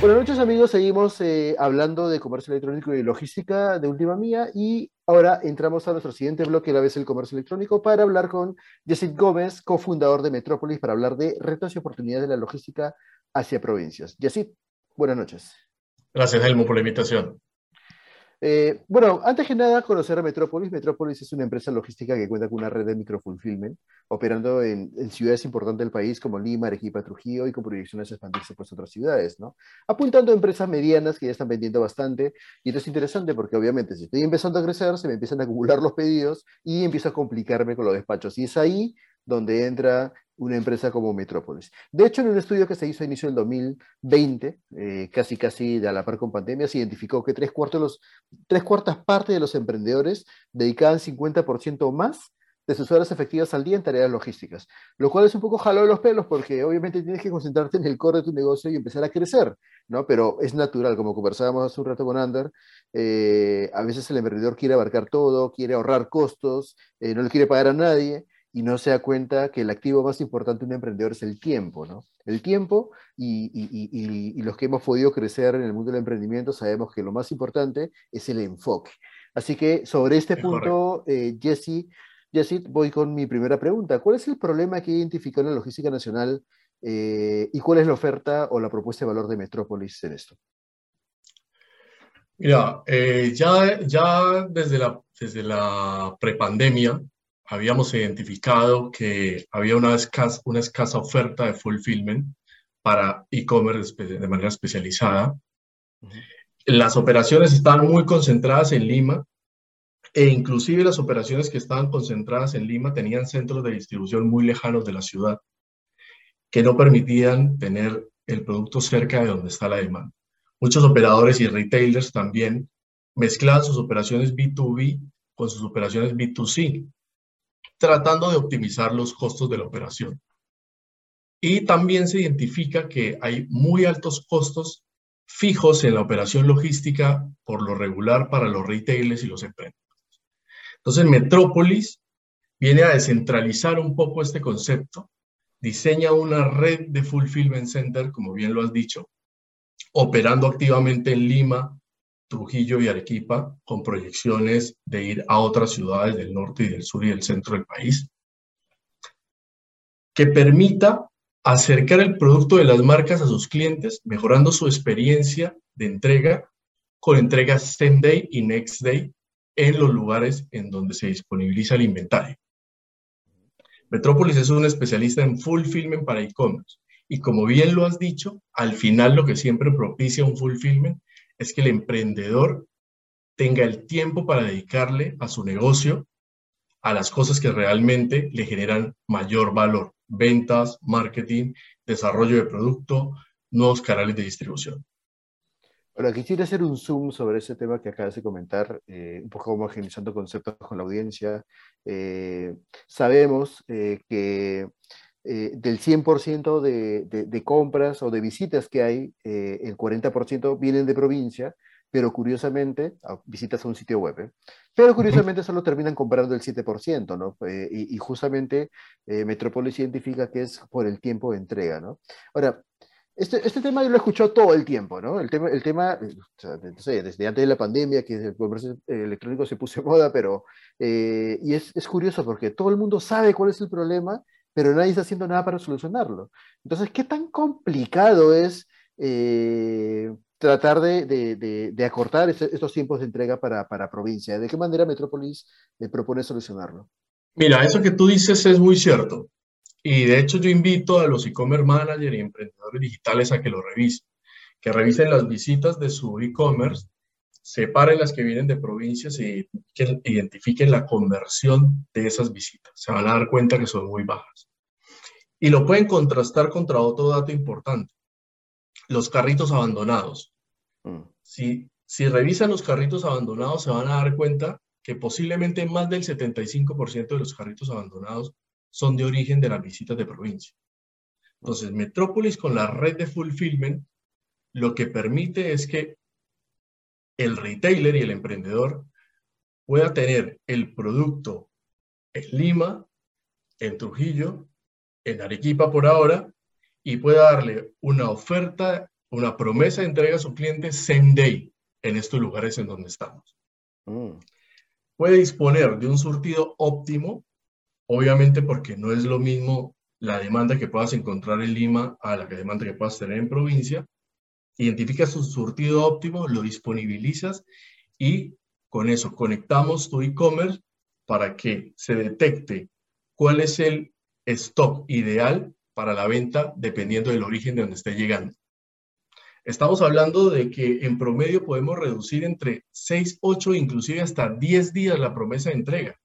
Buenas noches amigos, seguimos eh, hablando de comercio electrónico y logística de Última Mía y ahora entramos a nuestro siguiente bloque, la vez el comercio electrónico, para hablar con Jessic Gómez, cofundador de Metrópolis, para hablar de retos y oportunidades de la logística hacia provincias. Jessic, buenas noches. Gracias Helmo por la invitación. Eh, bueno, antes que nada, conocer a Metrópolis. Metrópolis es una empresa logística que cuenta con una red de microfulfillment, operando en, ciudades importantes del país como Lima, Arequipa, Trujillo y con proyecciones a expandirse pues, a otras ciudades, ¿no? Apuntando a empresas medianas que ya están vendiendo bastante. Y esto es interesante porque, obviamente, si estoy empezando a crecer, se me empiezan a acumular los pedidos y empiezo a complicarme con los despachos. Y es ahí donde entra una empresa como Metrópolis. De hecho, en un estudio que se hizo a inicio del 2020, eh, casi casi de a la par con pandemia, se identificó que tres, cuartos los, tres cuartas partes de los emprendedores dedicaban 50% o más de sus horas efectivas al día en tareas logísticas, lo cual es un poco jalo de los pelos porque obviamente tienes que concentrarte en el core de tu negocio y empezar a crecer, ¿no? Pero es natural, como conversábamos hace un rato con Ander, eh, a veces el emprendedor quiere abarcar todo, quiere ahorrar costos, eh, no le quiere pagar a nadie, y no se da cuenta que el activo más importante de un emprendedor es el tiempo, ¿no? El tiempo y, los que hemos podido crecer en el mundo del emprendimiento sabemos que lo más importante es el enfoque. Así que sobre este punto, eh, Jesse, Jesse, voy con mi primera pregunta. ¿Cuál es el problema que identificó en la logística nacional eh, y cuál es la oferta o la propuesta de valor de Metrópolis en esto? Mira, eh, ya, ya desde la, desde la prepandemia, habíamos identificado que había una escasa, una escasa oferta de fulfillment para e-commerce de manera especializada. Las operaciones estaban muy concentradas en Lima e inclusive las operaciones que estaban concentradas en Lima tenían centros de distribución muy lejanos de la ciudad que no permitían tener el producto cerca de donde está la demanda. Muchos operadores y retailers también mezclaban sus operaciones B2B con sus operaciones B2C tratando de optimizar los costos de la operación. Y también se identifica que hay muy altos costos fijos en la operación logística por lo regular para los retailers y los emprendedores. Entonces, Metrópolis viene a descentralizar un poco este concepto, diseña una red de fulfillment center, como bien lo has dicho, operando activamente en Lima, Trujillo y Arequipa, con proyecciones de ir a otras ciudades del norte y del sur y del centro del país, que permita acercar el producto de las marcas a sus clientes, mejorando su experiencia de entrega con entregas same day y next day en los lugares en donde se disponibiliza el inventario. Metrópolis es un especialista en fulfillment para e-commerce y como bien lo has dicho, al final lo que siempre propicia un fulfillment es que el emprendedor tenga el tiempo para dedicarle a su negocio, a las cosas que realmente le generan mayor valor, ventas, marketing, desarrollo de producto, nuevos canales de distribución. Ahora, quisiera hacer un zoom sobre ese tema que acabas de comentar, eh, un poco homogeneizando conceptos con la audiencia. Eh, sabemos eh, que eh, del 100% de, de, compras o de visitas que hay, eh, el 40% vienen de provincia, pero curiosamente, ah, visitas a un sitio web, ¿eh? pero curiosamente solo terminan comprando el 7%, ¿no? y, justamente Metrópolis identifica que es por el tiempo de entrega, ¿no? Ahora, este, este tema yo lo he escuchado todo el tiempo, ¿no? El tema, el tema desde antes de la pandemia, que el comercio electrónico se puso de moda, pero, y es, es curioso porque todo el mundo sabe cuál es el problema, pero nadie está haciendo nada para solucionarlo. Entonces, ¿qué tan complicado es eh, tratar de, acortar estos tiempos de entrega para, para, provincia? ¿De qué manera Metrópolis eh, propone solucionarlo? Mira, eso que tú dices es muy cierto. Y de hecho yo invito a los e-commerce managers y emprendedores digitales a que lo revisen, que revisen las visitas de su e-commerce separen las que vienen de provincias y identifiquen la conversión de esas visitas. Se van a dar cuenta que son muy bajas. Y lo pueden contrastar contra otro dato importante. Los carritos abandonados. Mm. Si, Si revisan los carritos abandonados, se van a dar cuenta que posiblemente más del 75% de los carritos abandonados son de origen de las visitas de provincia. Entonces, Metrópolis con la red de fulfillment lo que permite es que el retailer y el emprendedor pueda tener el producto en Lima, en Trujillo, en Arequipa por ahora, y pueda darle una oferta, una promesa de entrega a su cliente same day en estos lugares en donde estamos. Mm. Puede disponer de un surtido óptimo, obviamente porque no es lo mismo la demanda que puedas encontrar en Lima a la demanda que puedas tener en provincia. Identificas su surtido óptimo, lo disponibilizas y con eso conectamos tu e-commerce para que se detecte cuál es el stock ideal para la venta dependiendo del origen de donde esté llegando. Estamos hablando de que en promedio podemos reducir entre 6, 8, inclusive hasta 10 días la promesa de entrega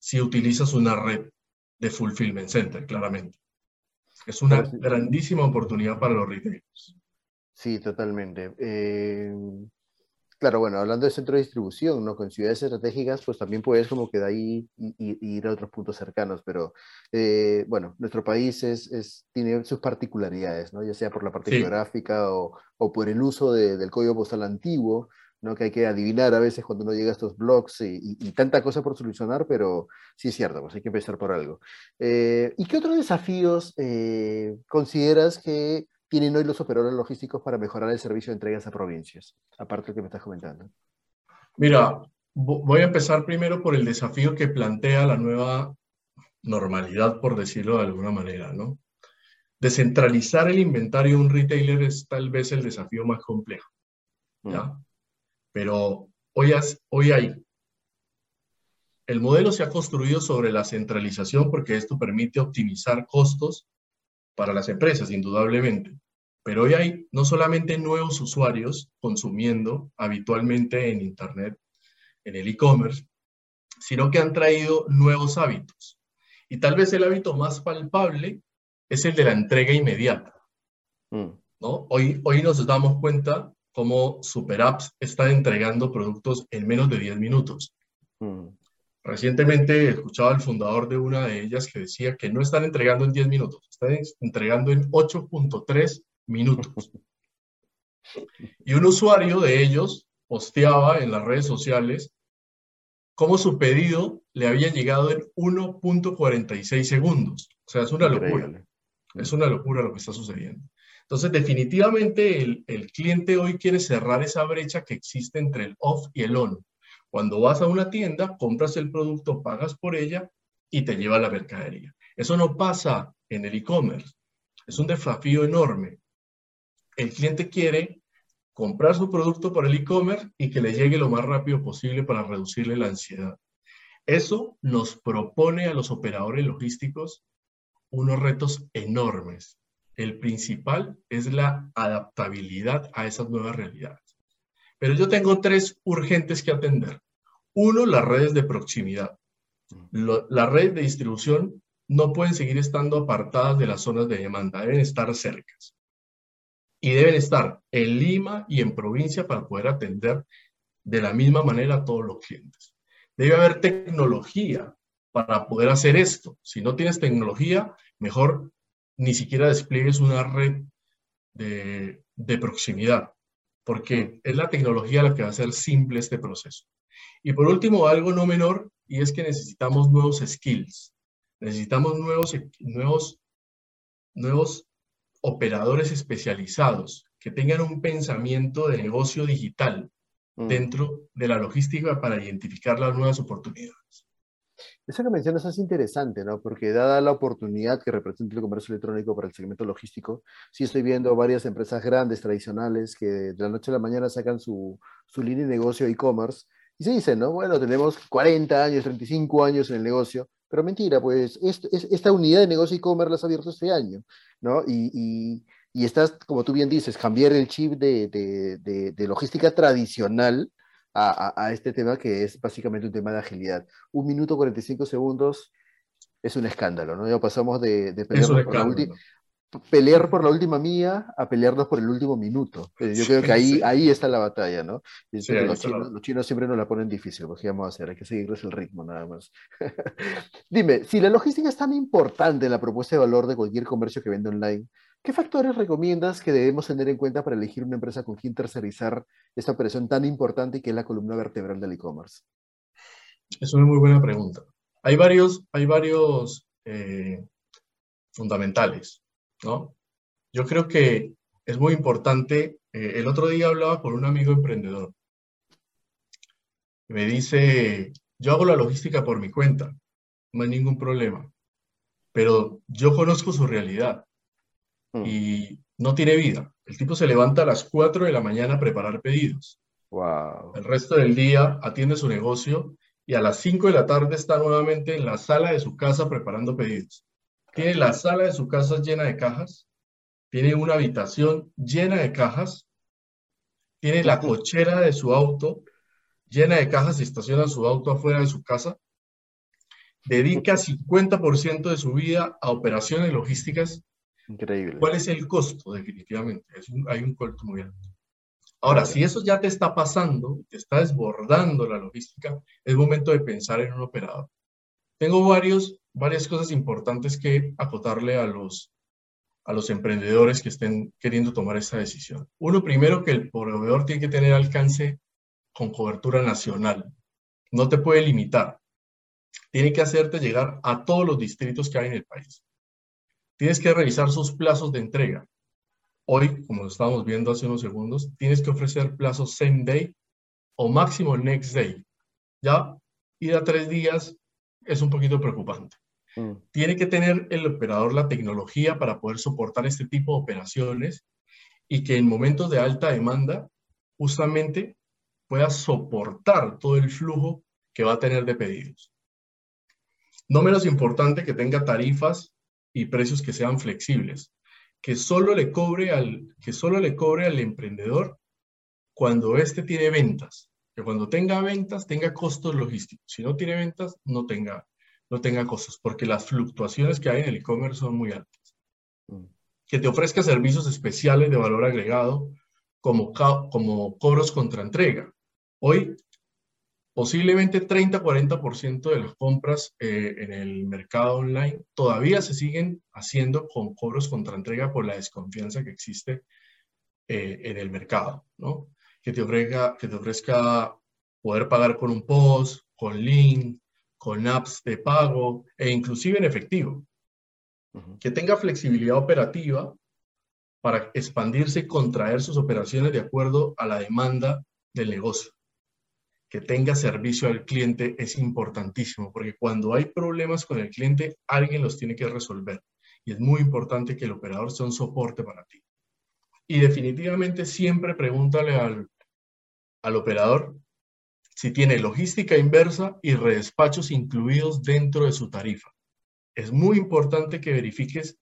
si utilizas una red de Fulfillment Center, claramente. Es una grandísima oportunidad para los retailers. Sí, totalmente. Eh, Claro, bueno, hablando de centro de distribución, ¿no? Con ciudades estratégicas, pues también puedes como que de ahí ir a otros puntos cercanos, pero eh, bueno, nuestro país es, tiene sus particularidades, ¿no? Ya sea por la parte geográfica o, por el uso del código postal antiguo, ¿no? Que hay que adivinar a veces cuando uno llega a estos blogs y, tanta cosa por solucionar, pero sí es cierto, pues hay que empezar por algo. Eh, ¿Y qué otros desafíos eh, consideras que tienen hoy los operadores logísticos para mejorar el servicio de entregas a provincias? Aparte de lo que me estás comentando. Mira, voy a empezar primero por el desafío que plantea la nueva normalidad, por decirlo de alguna manera, ¿no? Descentralizar el inventario de un retailer es tal vez el desafío más complejo, ¿ya? Mm. Pero hoy, hoy hay. El modelo se ha construido sobre la centralización porque esto permite optimizar costos para las empresas, indudablemente. Pero hoy hay no solamente nuevos usuarios consumiendo habitualmente en Internet, en el e-commerce, sino que han traído nuevos hábitos. Y tal vez el hábito más palpable es el de la entrega inmediata. Mm. ¿no? Hoy, hoy nos damos cuenta cómo Super Apps está entregando productos en menos de 10 minutos. Mm. Recientemente escuchaba al fundador de una de ellas que decía que no están entregando en 10 minutos, están entregando en 8.3 minutos. Y un usuario de ellos posteaba en las redes sociales cómo su pedido le había llegado en 1.46 segundos. O sea, es una locura. Es una locura lo que está sucediendo. Entonces, definitivamente el, el cliente hoy quiere cerrar esa brecha que existe entre el off y el on. Cuando vas a una tienda, compras el producto, pagas por ella y te lleva la mercadería. Eso no pasa en el e-commerce. Es un desafío enorme. El cliente quiere comprar su producto por el e-commerce y que le llegue lo más rápido posible para reducirle la ansiedad. Eso nos propone a los operadores logísticos unos retos enormes. El principal es la adaptabilidad a esas nuevas realidades. Pero yo tengo tres urgentes que atender. Uno, las redes de proximidad. las redes de distribución no pueden seguir estando apartadas de las zonas de demanda, deben estar cercas. Y deben estar en Lima y en provincia para poder atender de la misma manera a todos los clientes. Debe haber tecnología para poder hacer esto. Si no tienes tecnología, mejor ni siquiera despliegues una red de, de proximidad porque es la tecnología la que va a hacer simple este proceso. Y por último, algo no menor, y es que necesitamos nuevos skills, necesitamos nuevos, nuevos, nuevos operadores especializados que tengan un pensamiento de negocio digital mm. dentro de la logística para identificar las nuevas oportunidades. Eso que mencionas es interesante, ¿no? Porque dada la oportunidad que representa el comercio electrónico para el segmento logístico, sí estoy viendo varias empresas grandes, tradicionales, que de la noche a la mañana sacan su, su línea de negocio e-commerce y se dicen, ¿no? Bueno, tenemos 40 años, 35 años en el negocio, pero mentira, pues esta unidad de negocio e-commerce la has abierto este año, ¿no? Y, y, y, estás, como tú bien dices, cambiar el chip de, de, de, de logística tradicional a, este tema que es básicamente un tema de agilidad. Un minuto 45 segundos es un escándalo, ¿no? Ya pasamos de, de pelear pelear por la última mía a pelearnos por el último minuto. Eh, yo creo que ahí, ahí está la batalla, ¿no? los, chinos, siempre nos la ponen difícil, porque vamos a hacer? Hay que seguirles el ritmo nada más. Dime, si la logística es tan importante en la propuesta de valor de cualquier comercio que vende online, ¿qué factores recomiendas que debemos tener en cuenta para elegir una empresa con quien tercerizar esta operación tan importante que es la columna vertebral del e-commerce? Es una muy buena pregunta. Hay varios, hay varios eh, fundamentales, ¿no? Yo creo que es muy importante. Eh, el otro día hablaba con un amigo emprendedor. Me dice, yo hago la logística por mi cuenta, no hay ningún problema, pero yo conozco su realidad mm. y no tiene vida. El tipo se levanta a las 4 de la mañana a preparar pedidos. Wow. El resto del día atiende su negocio y a las 5 de la tarde está nuevamente en la sala de su casa preparando pedidos. Tiene la sala de su casa llena de cajas, tiene una habitación llena de cajas, tiene la cochera de su auto llena de cajas y estaciona su auto afuera de su casa. Dedica 50% de su vida a operaciones logísticas. Increíble. ¿Cuál es el costo? Definitivamente. hay un costo muy alto. Ahora, si eso ya te está pasando, te está desbordando la logística, es momento de pensar en un operador. Tengo varios, varias cosas importantes que acotarle a los, a los emprendedores que estén queriendo tomar esta decisión. Uno, primero, que el proveedor tiene que tener alcance con cobertura nacional. No te puede limitar. Tiene que hacerte llegar a todos los distritos que hay en el país. Tienes que revisar sus plazos de entrega. Hoy, como estábamos viendo hace unos segundos, tienes que ofrecer plazos same day o máximo next day. Ya ir a tres días es un poquito preocupante. Mm. Tiene que tener el operador la tecnología para poder soportar este tipo de operaciones y que en momentos de alta demanda justamente pueda soportar todo el flujo que va a tener de pedidos. No menos importante que tenga tarifas y precios que sean flexibles que solo le cobre al, que solo le cobre al emprendedor cuando éste tiene ventas. Que cuando tenga ventas tenga costos logísticos. Si no tiene ventas, no tenga, no tenga costos, porque las fluctuaciones que hay en el e-commerce son muy altas. Mm. Que te ofrezca servicios especiales de valor agregado, como, como cobros contra entrega. Hoy posiblemente 30-40% de las compras eh, en el mercado online todavía se siguen haciendo con cobros contra entrega por la desconfianza que existe eh, en el mercado, ¿no? Que te, ofrezca, que te ofrezca poder pagar con un post, con link, con apps de pago e inclusive en efectivo. Que tenga flexibilidad operativa para expandirse y contraer sus operaciones de acuerdo a la demanda del negocio que tenga servicio al cliente es importantísimo, porque cuando hay problemas con el cliente, alguien los tiene que resolver. Y es muy importante que el operador sea un soporte para ti. Y definitivamente siempre pregúntale al, al operador si tiene logística inversa y redespachos incluidos dentro de su tarifa. Es muy importante que verifiques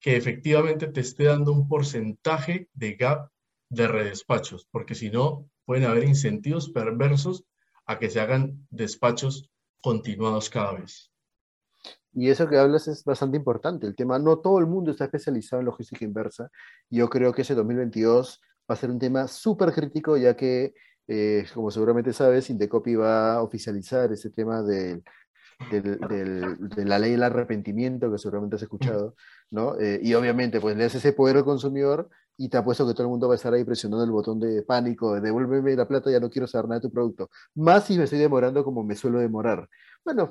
que efectivamente te esté dando un porcentaje de gap de redespachos, porque si no, pueden haber incentivos perversos a que se hagan despachos continuados cada vez. Y eso que hablas es bastante importante. El tema, no todo el mundo está especializado en logística inversa. Yo creo que ese 2022 va a ser un tema súper crítico, ya que, eh, como seguramente sabes, Indecopy va a oficializar ese tema de la ley del arrepentimiento, que seguramente has escuchado, ¿no? Eh, y obviamente, pues le hace ese poder al consumidor y te apuesto que todo el mundo va a estar ahí presionando el botón de pánico, de devuélveme la plata, ya no quiero saber nada de tu producto. Más si me estoy demorando como me suelo demorar. Bueno,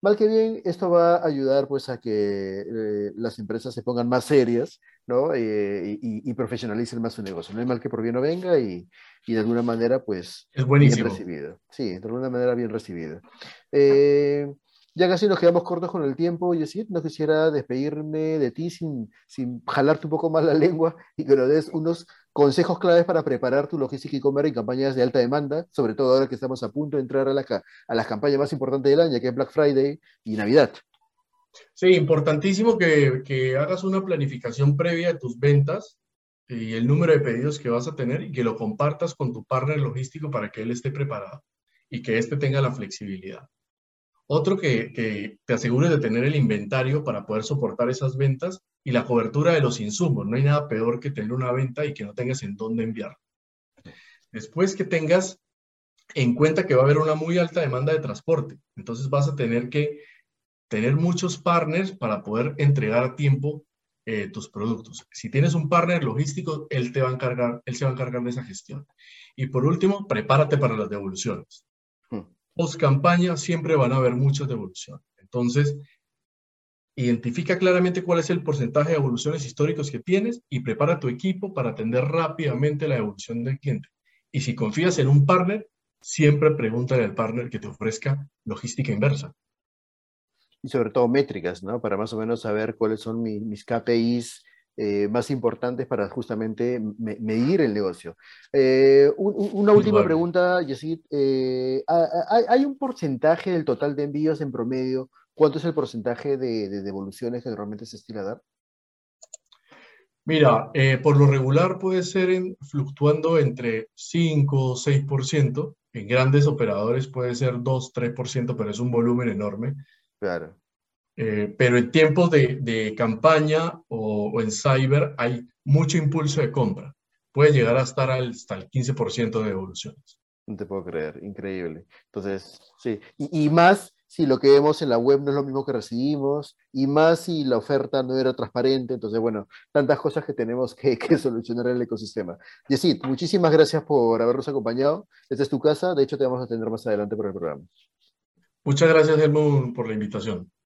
mal que bien, esto va a ayudar pues a que eh, las empresas se pongan más serias, ¿no? Eh, y, profesionalicen más su negocio. No hay mal que por bien no venga y, y de alguna manera pues... Es buenísimo. Bien recibido. Sí, de alguna manera bien recibido. Eh, ya casi nos quedamos cortos con el tiempo, y decir, no quisiera despedirme de ti sin, sin jalarte un poco más la lengua y que nos des unos consejos claves para preparar tu logística y comer en campañas de alta demanda, sobre todo ahora que estamos a punto de entrar a, la, a las campañas más importantes del año, que es Black Friday y Navidad. Sí, importantísimo que, que hagas una planificación previa de tus ventas y el número de pedidos que vas a tener y que lo compartas con tu partner logístico para que él esté preparado y que éste tenga la flexibilidad. Otro que, que te asegures de tener el inventario para poder soportar esas ventas y la cobertura de los insumos. No hay nada peor que tener una venta y que no tengas en dónde enviar. Después que tengas en cuenta que va a haber una muy alta demanda de transporte, entonces vas a tener que tener muchos partners para poder entregar a tiempo eh, tus productos. Si tienes un partner logístico, él te va a encargar, él se va a encargar de esa gestión. Y por último, prepárate para las devoluciones. Post campaña siempre van a haber muchas devoluciones. Entonces, identifica claramente cuál es el porcentaje de devoluciones históricos que tienes y prepara tu equipo para atender rápidamente la devolución del cliente. Y si confías en un partner, siempre pregúntale al partner que te ofrezca logística inversa y sobre todo métricas, ¿no? Para más o menos saber cuáles son mis KPIs eh, más importantes para justamente medir el negocio. Eh, una última pregunta, Yesid. Eh, ¿hay, un porcentaje del total de envíos en promedio? ¿Cuánto es el porcentaje de, devoluciones que normalmente se estila dar? Mira, por lo regular puede ser fluctuando entre 5 o 6%. En grandes operadores puede ser 2-3%, pero es un volumen enorme. Claro. Eh, pero en tiempos de, campaña o, en cyber hay mucho impulso de compra. Puede llegar a estar hasta el 15% de devoluciones. No te puedo creer, increíble. Entonces, sí. Y, más si lo que vemos en la web no es lo mismo que recibimos, y más si la oferta no era transparente. Entonces, bueno, tantas cosas que tenemos que, que solucionar en el ecosistema. Yesid, muchísimas gracias por habernos acompañado. Esta es tu casa. De hecho, te vamos a tener más adelante por el programa. Muchas gracias, Helmut, por la invitación.